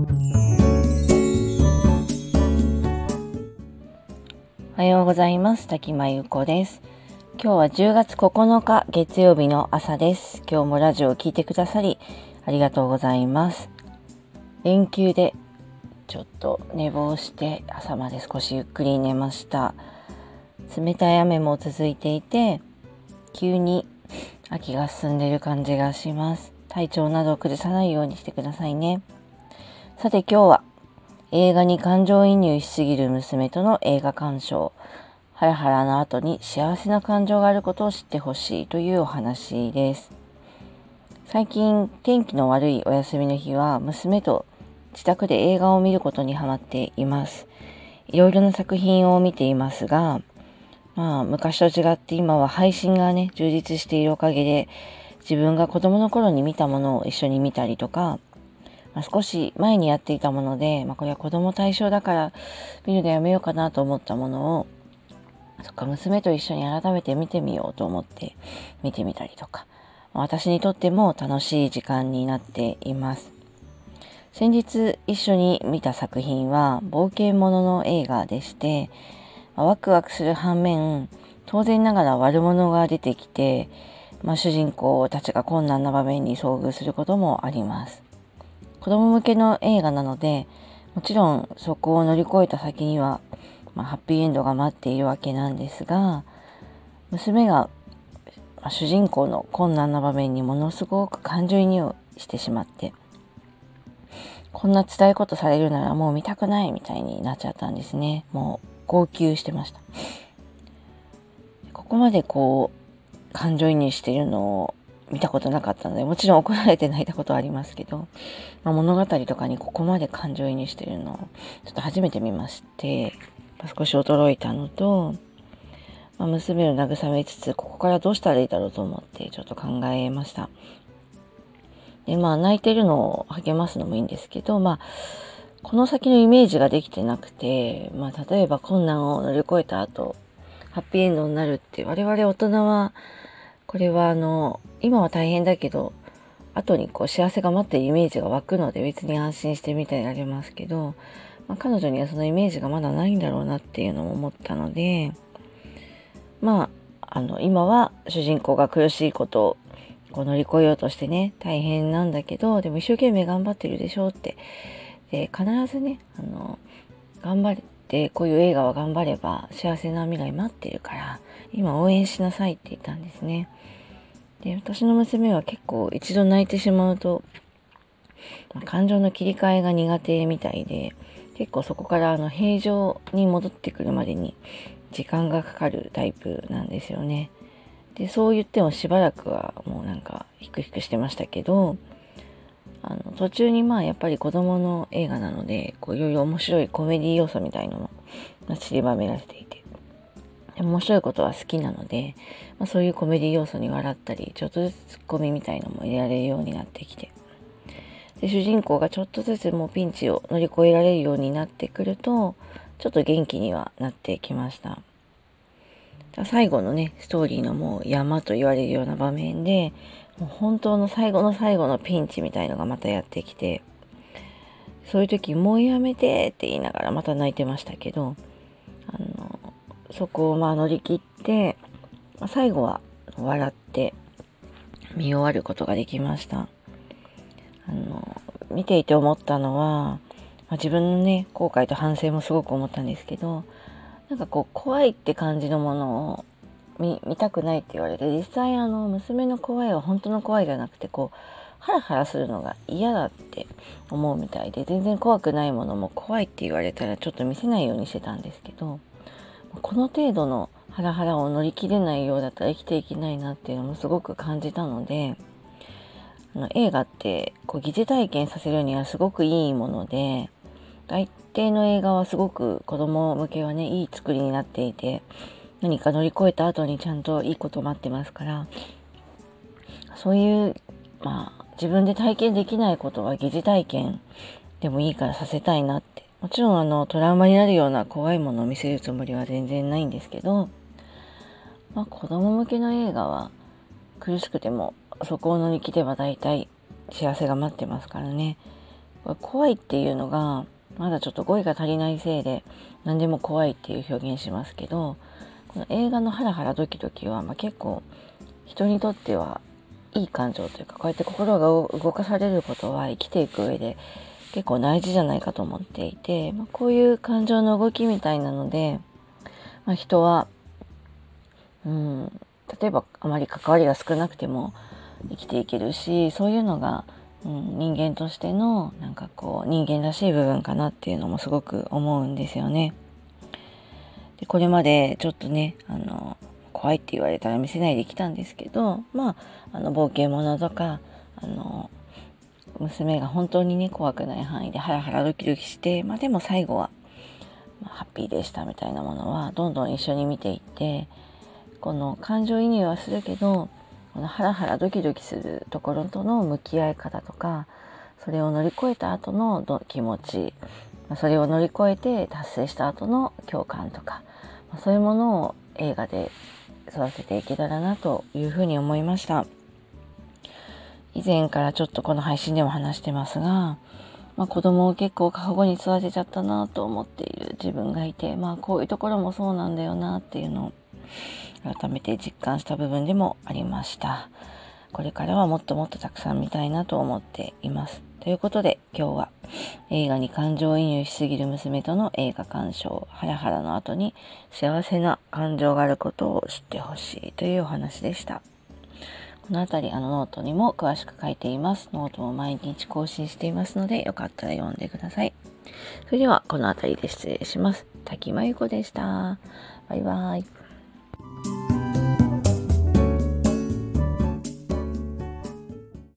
おはようございます。滝真由子です。今日は10月9日月曜日の朝です。今日もラジオを聞いてくださりありがとうございます。連休でちょっと寝坊して朝まで少しゆっくり寝ました。冷たい雨も続いていて急に秋が進んでいる感じがします。体調などを崩さないようにしてくださいね。さて今日は映画に感情移入しすぎる娘との映画鑑賞ハラハラの後に幸せな感情があることを知ってほしいというお話です最近天気の悪いお休みの日は娘と自宅で映画を見ることにハマっています。いろいろな作品を見ていますが、まあ昔と違って今は配信がね、充実しているおかげで自分が子供の頃に見たものを一緒に見たりとか、まあ、少し前にやっていたもので、まあ、これは子供対象だから見るのやめようかなと思ったものを、そっか、娘と一緒に改めて見てみようと思って見てみたりとか、私にとっても楽しい時間になっています。先日一緒に見た作品は冒険者の映画でして、ワクワクする反面、当然ながら悪者が出てきて、まあ、主人公たちが困難な場面に遭遇することもあります。子供向けの映画なので、もちろんそこを乗り越えた先には、まあ、ハッピーエンドが待っているわけなんですが、娘が、主人公の困難な場面にものすごく感情移入してしまって、こんな伝えことされるならもう見たくないみたいになっちゃったんですね。もう号泣してました。ここまでこう、感情移入しているのを見たことなかったので、もちろん怒られて泣いたことはありますけど、まあ、物語とかにここまで感情移入してるのをちょっと初めて見まして、少し驚いたのと、まあ、娘を慰めつつ、ここからどうしたらいいだろうと思ってちょっと考えました。で、まあ、泣いてるのを励ますのもいいんですけど、まあ、この先のイメージができてなくて、まあ、例えば困難を乗り越えた後、ハッピーエンドになるって、我々大人は、これはあの、今は大変だけど、後にこう幸せが待ってるイメージが湧くので別に安心して見てられますけど、まあ、彼女にはそのイメージがまだないんだろうなっていうのも思ったので、まあ、あの、今は主人公が苦しいことをこう乗り越えようとしてね、大変なんだけど、でも一生懸命頑張ってるでしょうって。で、必ずね、あの、頑張って、こういう映画は頑張れば幸せな未来待ってるから、今応援しなさいって言ったんですね。で、私の娘は結構一度泣いてしまうと、まあ、感情の切り替えが苦手みたいで、結構そこからあの平常に戻ってくるまでに時間がかかるタイプなんですよね。で、そう言ってもしばらくはもうなんかヒクヒクしてましたけど、あの途中にまあやっぱり子供の映画なので、こういろいろ面白いコメディ要素みたいのも散りばめられていて、面白いことは好きなので、まあ、そういうコメディ要素に笑ったり、ちょっとずつツッコミみたいのも入れられるようになってきて、で主人公がちょっとずつもうピンチを乗り越えられるようになってくると、ちょっと元気にはなってきました。最後のね、ストーリーのもう山と言われるような場面で、もう本当の最後の最後のピンチみたいのがまたやってきて、そういう時、もうやめてって言いながらまた泣いてましたけど、あの、そこをまあ乗り切ってま、最後は笑って見終わることができました。あの、見ていて思ったのは、まあ、自分のね、後悔と反省もすごく思ったんですけど、なんかこう怖いって感じのものを見見たくないって言われて実際あの娘の怖いは本当の怖いじゃなくてこうハラハラするのが嫌だって思うみたいで全然怖くないものも怖いって言われたらちょっと見せないようにしてたんですけどこの程度のハラハラを乗り切れないようだったら生きていけないなっていうのもすごく感じたのであの映画ってこう疑似体験させるにはすごくいいもので大抵の映画はすごく子供向けはね、いい作りになっていて、何か乗り越えた後にちゃんといいこと待ってますから、そういう、まあ、自分で体験できないことは疑似体験でもいいからさせたいなって。もちろんあの、トラウマになるような怖いものを見せるつもりは全然ないんですけど、まあ子供向けの映画は苦しくてもそこを乗り切れば大体幸せが待ってますからね。怖いっていうのがまだちょっと語彙が足りないせいで何でも怖いっていう表現しますけどこの映画のハラハラドキドキは、まあ、結構人にとってはいい感情というかこうやって心が動かされることは生きていく上で結構大事じゃないかと思っていて、まあ、こういう感情の動きみたいなので、まあ、人は、うん、例えばあまり関わりが少なくても生きていけるしそういうのが、うん、人間としてのなんかこう人間らしい部分かなっていうのもすごく思うんですよね。でこれまでちょっとねあの怖いって言われたら見せないで来たんですけどまああの冒険者とかあの娘が本当にね怖くない範囲でハラハラドキドキしてまあでも最後は、まあ、ハッピーでしたみたいなものはどんどん一緒に見ていってこの感情移入はするけどこのハラハラドキドキするところとの向き合い方とかそれを乗り越えた後の気持ちそれを乗り越えて達成した後の共感とかそういうものを映画で育てていけたらなというふうに思いました。以前からちょっとこの配信でも話してますが、まあ、子供を結構過保護に育てちゃったなと思っている自分がいてまあこういうところもそうなんだよなっていうのを改めて実感した部分でもありました。これからはもっともっとたくさん見たいなと思っています。ということで今日は映画に感情移入しすぎる娘との映画鑑賞ハラハラの後に幸せな感情があることを知ってほしいというお話でした。この辺りあのノートにも詳しく書いています。ノートも毎日更新していますのでよかったら読んでください。それではこの辺りで失礼します。滝真由子でした。バイバーイ。